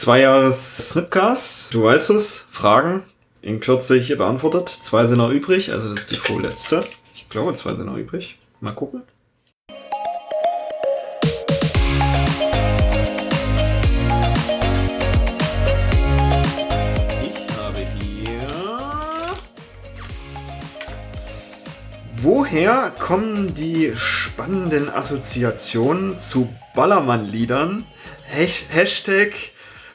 Zwei Jahres Snipcast, du weißt es, Fragen in Kürze hier beantwortet. Zwei sind noch übrig, also das ist die vorletzte. Ich glaube, zwei sind noch übrig. Mal gucken. Ich habe hier. Woher kommen die spannenden Assoziationen zu Ballermann-Liedern? Hash- Hashtag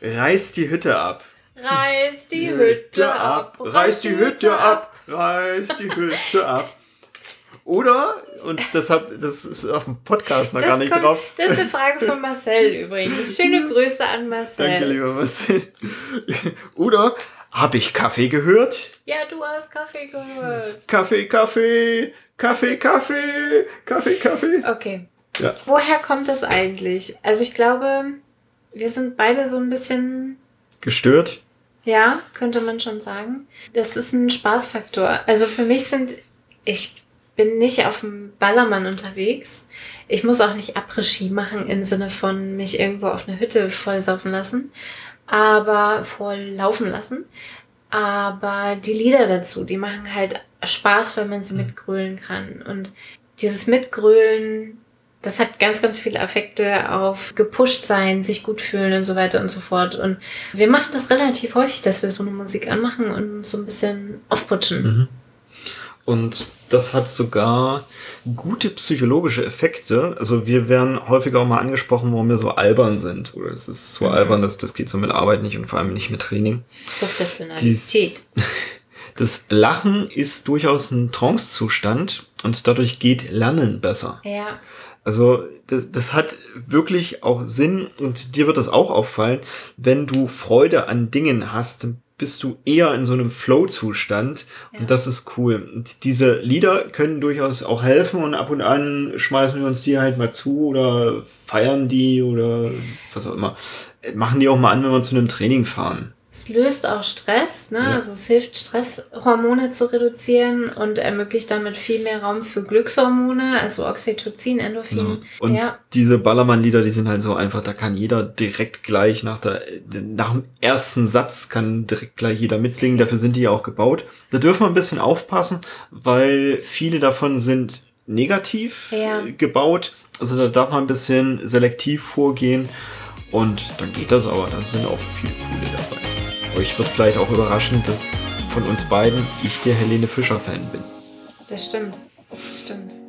reiß die Hütte ab. Reiß die Hütte ab. Reiß die Hütte ab. Reiß die Hütte ab. Oder, und das, hab, das ist auf dem Podcast noch Das gar nicht kommt- drauf. Das ist eine Frage von Marcel übrigens. Schöne Grüße an Marcel. Danke, lieber Marcel. Oder, habe ich Kaffee gehört? Ja, du hast Kaffee gehört. Kaffee, Kaffee, Kaffee, Kaffee, Kaffee, Kaffee. Okay. Ja. Woher kommt das eigentlich? Also ich glaube, wir sind beide so ein bisschen, Gestört? ja, könnte man schon sagen. Das ist ein Spaßfaktor. Also für mich sind, ich bin nicht auf dem Ballermann unterwegs. Ich muss auch nicht Après-Ski machen im Sinne von mich irgendwo auf eine Hütte vollsaufen lassen, aber voll laufen lassen. Aber die Lieder dazu, die machen halt Spaß, weil man sie mitgrölen kann. Und dieses Mitgrölen, das hat ganz, ganz viele Effekte auf gepusht sein, sich gut fühlen und so weiter und so fort. Und wir machen das relativ häufig, dass wir so eine Musik anmachen und so ein bisschen aufputschen. Mhm. Und das hat sogar gute psychologische Effekte. Also wir werden häufiger auch mal angesprochen, warum wir so albern sind. Oder es ist so Mhm. albern, dass das geht so mit Arbeit nicht und vor allem nicht mit Training. Professionalität. Dies- Das Lachen ist durchaus ein Trance-Zustand und dadurch geht Lernen besser. Ja, Also das, das hat wirklich auch Sinn und dir wird das auch auffallen, wenn du Freude an Dingen hast, dann bist du eher in so einem Flow-Zustand Ja. und das ist cool. Und diese Lieder können durchaus auch helfen und ab und an schmeißen wir uns die halt mal zu oder feiern die oder was auch immer. Machen die auch mal an, wenn wir zu einem Training fahren. Es löst auch Stress, ne? Ja. Also es hilft, Stresshormone zu reduzieren und ermöglicht damit viel mehr Raum für Glückshormone, also Oxytocin, Endorphin. Genau. Und ja. diese Ballermann-Lieder, die sind halt so einfach, da kann jeder direkt gleich nach der, nach dem ersten Satz kann direkt gleich jeder mitsingen. Dafür sind die ja auch gebaut. Da dürfen wir ein bisschen aufpassen, weil viele davon sind negativ Ja. äh, gebaut. Also da darf man ein bisschen selektiv vorgehen. Und dann geht das aber, dann sind auch viele coole dabei. Euch wird vielleicht auch überraschen, dass von uns beiden ich der Helene Fischer-Fan bin. Das stimmt. Das stimmt.